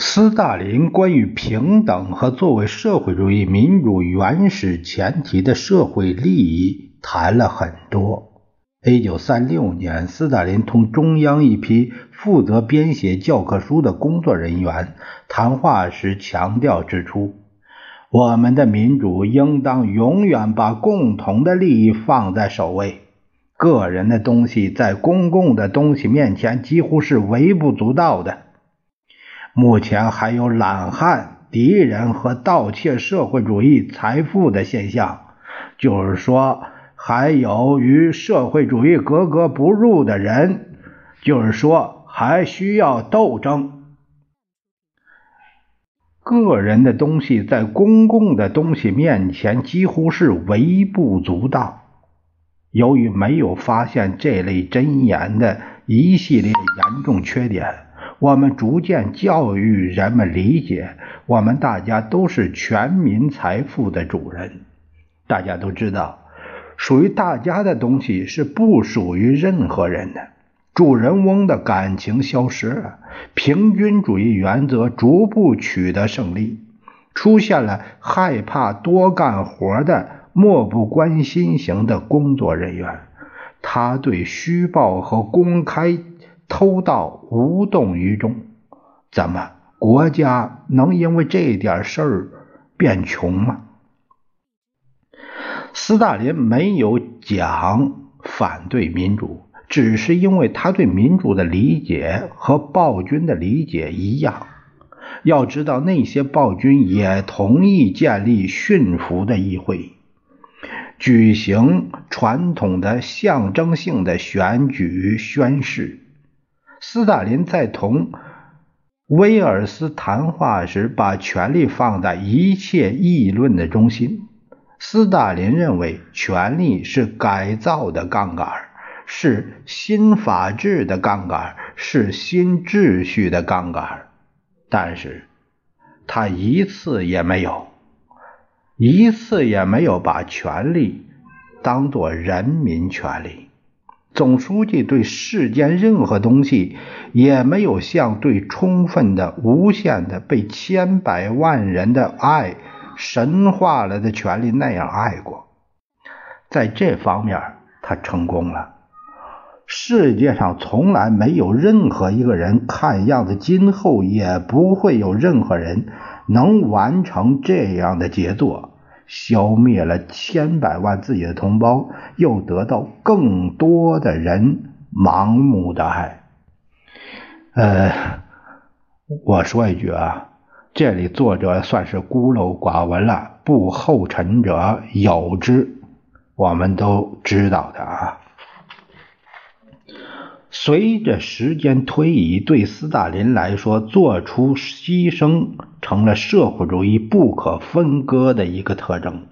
斯大林关于平等和作为社会主义民主原始前提的社会利益谈了很多。一九三六年，斯大林同中央一批负责编写教科书的工作人员谈话时强调指出：“我们的民主应当永远把共同的利益放在首位，个人的东西在公共的东西面前几乎是微不足道的。”目前还有懒汉、敌人和盗窃社会主义财富的现象，就是说，还有与社会主义格格不入的人，就是说，还需要斗争。个人的东西在公共的东西面前几乎是微不足道。由于没有发现这类箴言的一系列严重缺点。我们逐渐教育人们理解，我们大家都是全民财富的主人。大家都知道，属于大家的东西是不属于任何人的。主人翁的感情消失了，平均主义原则逐步取得胜利，出现了害怕多干活的漠不关心型的工作人员。他对虚报和公开。偷盗无动于衷，怎么国家能因为这点事儿变穷吗？斯大林没有讲反对民主，只是因为他对民主的理解和暴君的理解一样。要知道，那些暴君也同意建立驯服的议会，举行传统的象征性的选举宣誓。斯大林在同威尔斯谈话时，把权力放在一切议论的中心。斯大林认为，权力是改造的杠杆，是新法治的杠杆，是新秩序的杠杆。但是，他一次也没有，一次也没有把权力当作人民权利。总书记对世间任何东西也没有像对充分的、无限的、被千百万人的爱神化了的权利那样爱过。在这方面，他成功了。世界上从来没有任何一个人，看样子今后也不会有任何人能完成这样的杰作。消灭了千百万自己的同胞，又得到更多的人盲目的爱。呃，我说一句啊，这里作者算是孤陋寡闻了，不后尘者有之，我们都知道的啊。随着时间推移，对斯大林来说，做出牺牲成了社会主义不可分割的一个特征。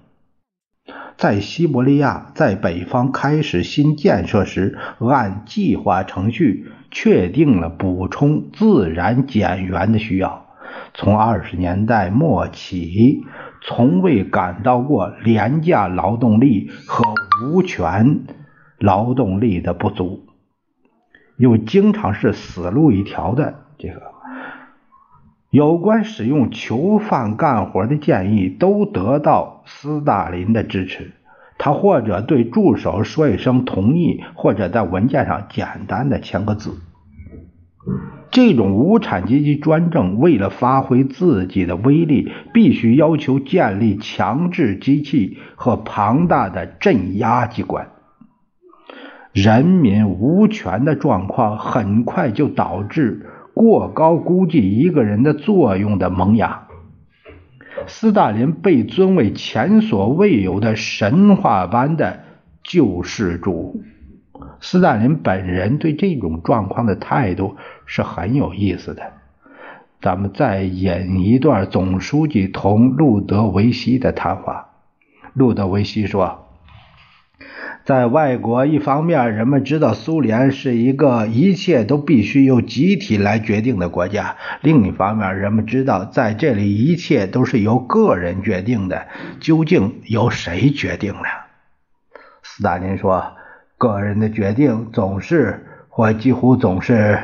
在西伯利亚，在北方开始新建设时，按计划程序确定了补充自然减员的需要。从二十年代末起，从未感到过廉价劳动力和无权劳动力的不足。又经常是死路一条的这个，有关使用囚犯干活的建议都得到斯大林的支持，他或者对助手说一声同意，或者在文件上简单的签个字。这种无产阶级专政为了发挥自己的威力，必须要求建立强制机器和庞大的镇压机关。人民无权的状况很快就导致过高估计一个人的作用的萌芽。斯大林被尊为前所未有的神话般的救世主。斯大林本人对这种状况的态度是很有意思的。咱们再引一段总书记同路德维希的谈话。路德维希说。在外国，一方面人们知道苏联是一个一切都必须由集体来决定的国家；另一方面，人们知道在这里一切都是由个人决定的。究竟由谁决定呢？斯大林说：“个人的决定总是或几乎总是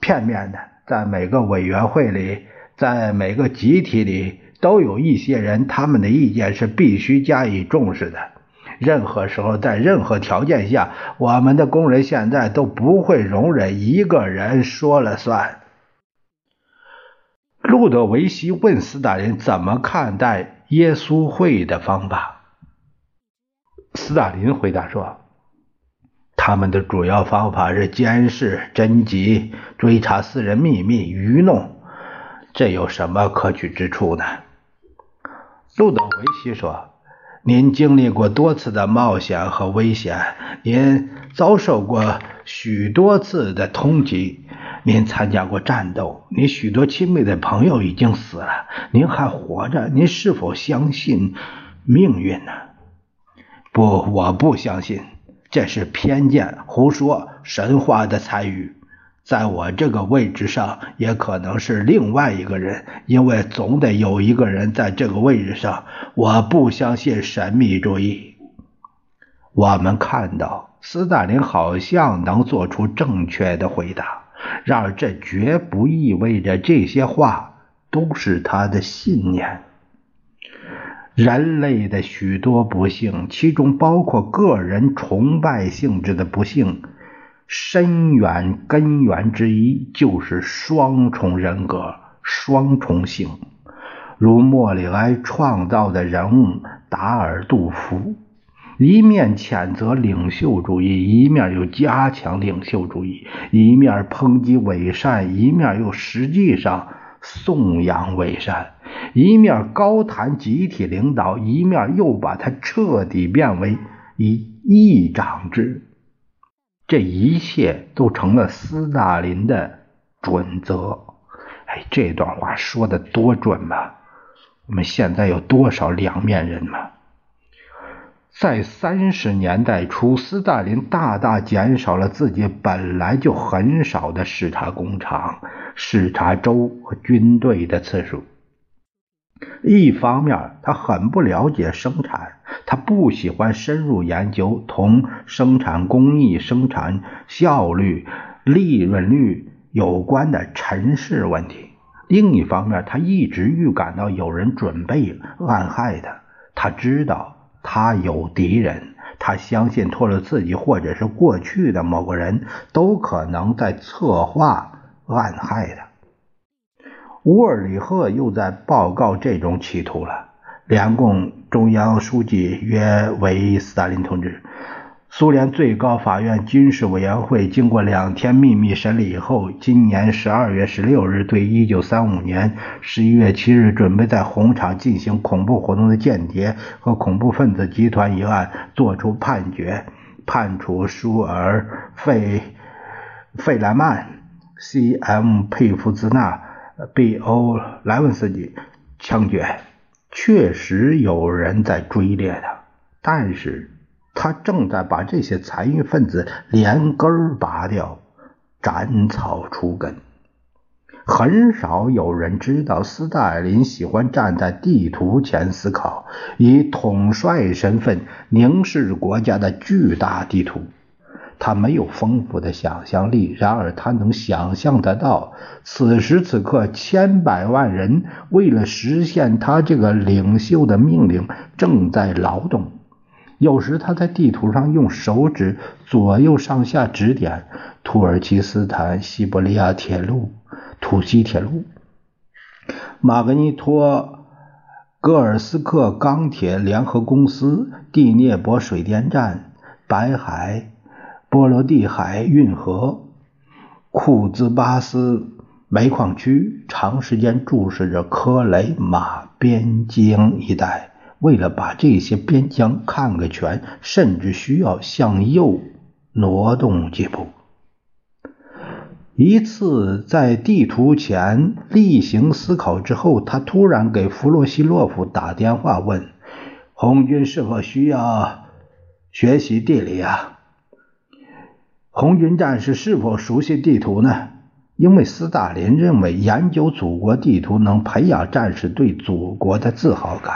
片面的。在每个委员会里，在每个集体里，都有一些人，他们的意见是必须加以重视的。”任何时候，在任何条件下，我们的工人现在都不会容忍一个人说了算。路德维希问斯大林怎么看待耶稣会的方法。斯大林回答说：“他们的主要方法是监视、侦缉、追查私人秘密、愚弄，这有什么可取之处呢？”路德维希说。您经历过多次的冒险和危险，您遭受过许多次的通缉，您参加过战斗，您许多亲密的朋友已经死了，您还活着，您是否相信命运呢？不，我不相信，这是偏见、胡说、神话的参与。在我这个位置上，也可能是另外一个人，因为总得有一个人在这个位置上。我不相信神秘主义。我们看到斯大林好像能做出正确的回答，然而这绝不意味着这些话都是他的信念。人类的许多不幸，其中包括个人崇拜性质的不幸。深远根源之一就是双重人格、双重性，如莫里埃创造的人物达尔杜夫，一面谴责领袖主义，一面又加强领袖主义；一面抨击伪善，一面又实际上颂扬伪善；一面高谈集体领导，一面又把它彻底变为以议长制。这一切都成了斯大林的准则。哎，这段话说的多准嘛！我们现在有多少两面人嘛？在三十年代初，斯大林大大减少了自己本来就很少的视察工厂、视察州和军队的次数。一方面，他很不了解生产，他不喜欢深入研究同生产工艺、生产效率、利润率有关的尘世问题；另一方面，他一直预感到有人准备暗害他，他知道他有敌人，他相信托了自己或者是过去的某个人都可能在策划暗害他。乌尔里赫又在报告这种企图了。联共中央书记约为斯大林同志。苏联最高法院军事委员会经过两天秘密审理以后，今年十二月十六日对一九三五年十一月七日准备在红场进行恐怖活动的间谍和恐怖分子集团一案作出判决，判处舒尔费费莱曼、C.M. 佩夫兹纳。被欧莱文斯基枪决，确实有人在追猎他，但是他正在把这些残余分子连根拔掉，斩草除根。很少有人知道，斯大林喜欢站在地图前思考，以统帅身份凝视国家的巨大地图。他没有丰富的想象力，然而他能想象得到，此时此刻，千百万人为了实现他这个领袖的命令正在劳动。有时他在地图上用手指左右上下指点：土耳其斯坦西伯利亚铁路、土西铁路、马格尼托戈尔斯克钢铁联合公司、第聂伯水电站、白海。波罗的海运河、库兹巴斯煤矿区，长时间注视着科雷马边疆一带。为了把这些边疆看个全，甚至需要向右挪动几步。一次在地图前例行思考之后，他突然给弗洛西洛夫打电话问：“红军是否需要学习地理啊？红军战士是否熟悉地图呢？”因为斯大林认为研究祖国地图能培养战士对祖国的自豪感，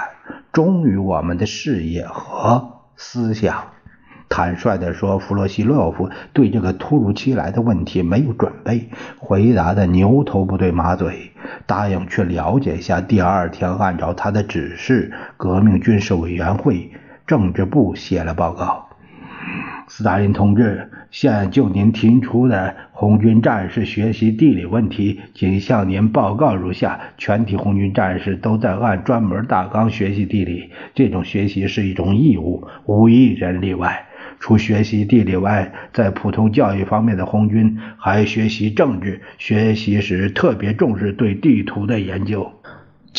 忠于我们的事业和思想。坦率地说，弗洛西洛夫对这个突如其来的问题没有准备，回答的牛头不对马嘴，答应去了解一下。第二天，按照他的指示，革命军事委员会政治部写了报告。斯大林同志，现就您提出的红军战士学习地理问题，仅向您报告如下：全体红军战士都在按专门大纲学习地理，这种学习是一种义务，无一人例外。除学习地理外，在普通教育方面的红军还学习政治，学习时特别重视对地图的研究。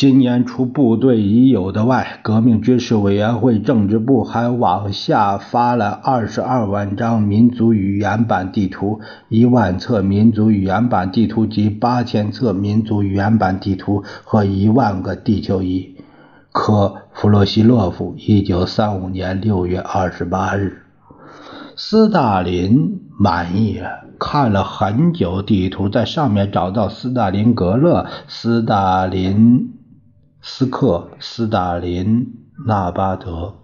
今年除部队已有的外，革命军事委员会政治部还往下发了二十二万张民族语言版地图、一万册民族语言版地图及八千册民族语言版地图和一万个地球仪。科弗洛西洛夫，一九三五年六月二十八日。斯大林满意了，看了很久地图，在上面找到斯大林格勒、斯大林。斯克斯大林纳巴德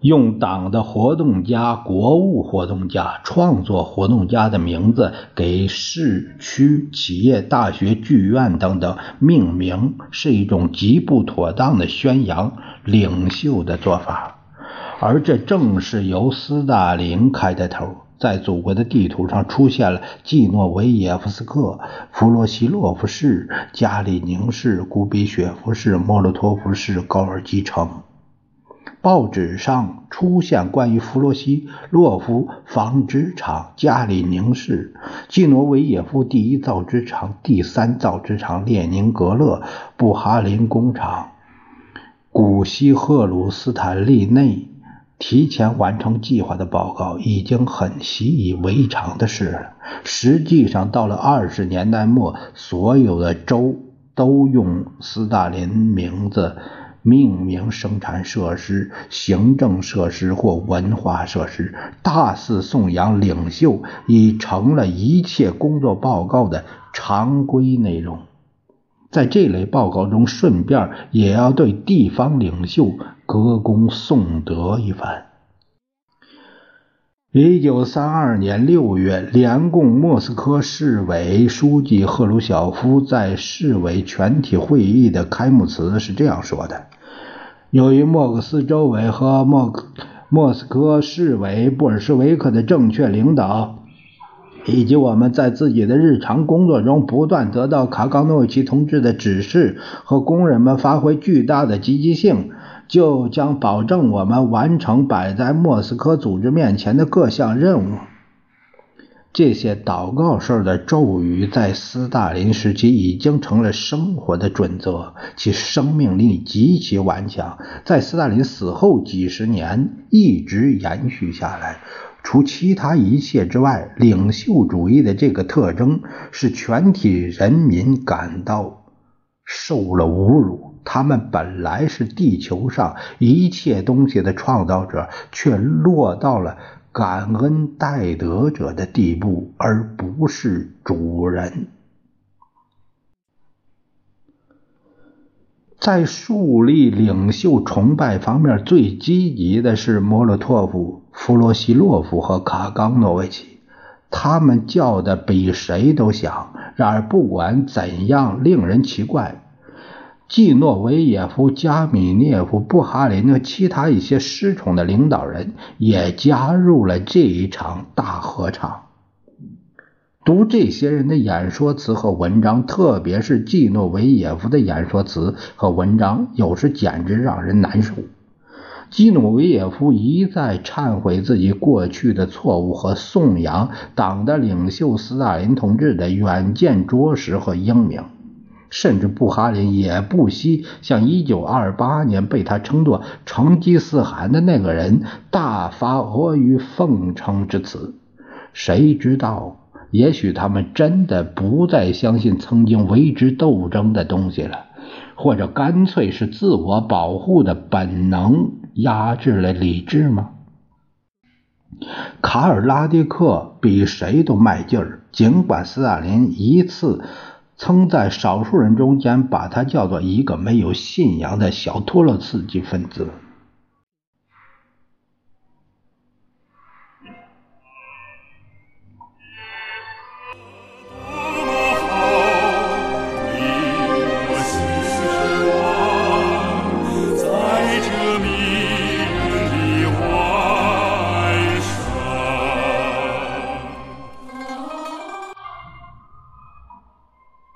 用党的活动家、国务活动家、创作活动家的名字给市区企业、大学、剧院等等命名，是一种极不妥当的宣扬领袖的做法，而这正是由斯大林开的头。在祖国的地图上出现了季诺维耶夫斯克、弗洛西洛夫市、加里宁市、古比雪夫市、莫洛托夫市、高尔基城。报纸上出现关于弗洛西洛夫纺织厂、加里宁市、季诺维耶夫第一造纸厂、第三造纸厂、列宁格勒布哈林工厂、古西赫鲁斯坦利内。提前完成计划的报告已经很习以为常的事了。实际上，到了二十年代末，所有的州都用斯大林名字命名生产设施、行政设施或文化设施，大肆颂扬领袖，已成了一切工作报告的常规内容。在这类报告中，顺便也要对地方领袖歌功颂德一番。一九三二年六月，联共莫斯科市委书记赫鲁晓夫在市委全体会议的开幕词是这样说的：“由于莫克斯州委和莫莫斯科市委布尔什维克的正确领导。”以及我们在自己的日常工作中不断得到卡冈诺维奇同志的指示和工人们发挥巨大的积极性，就将保证我们完成摆在莫斯科组织面前的各项任务。这些祷告式的咒语在斯大林时期已经成了生活的准则，其生命力极其顽强，在斯大林死后几十年一直延续下来。除其他一切之外，领袖主义的这个特征使全体人民感到受了侮辱。他们本来是地球上一切东西的创造者，却落到了感恩戴德者的地步，而不是主人。在树立领袖崇拜方面最积极的是莫洛托夫、弗洛西洛夫和卡冈诺维奇，他们叫的比谁都响。然而，不管怎样令人奇怪，季诺维耶夫、加米涅夫、布哈林和其他一些失宠的领导人也加入了这一场大合唱。读这些人的演说词和文章，特别是季诺维耶夫的演说词和文章，有时简直让人难受。基努维耶夫一再忏悔自己过去的错误和颂扬党的领袖斯大林同志的远见卓识和英明，甚至布哈林也不惜向1928年被他称作成吉思汗的那个人大发阿谀奉承之词。谁知道？也许他们真的不再相信曾经为之斗争的东西了，或者干脆是自我保护的本能压制了理智吗？卡尔拉迪克比谁都卖劲儿，尽管斯大林一次曾在少数人中间把他叫做一个没有信仰的小托洛茨基分子。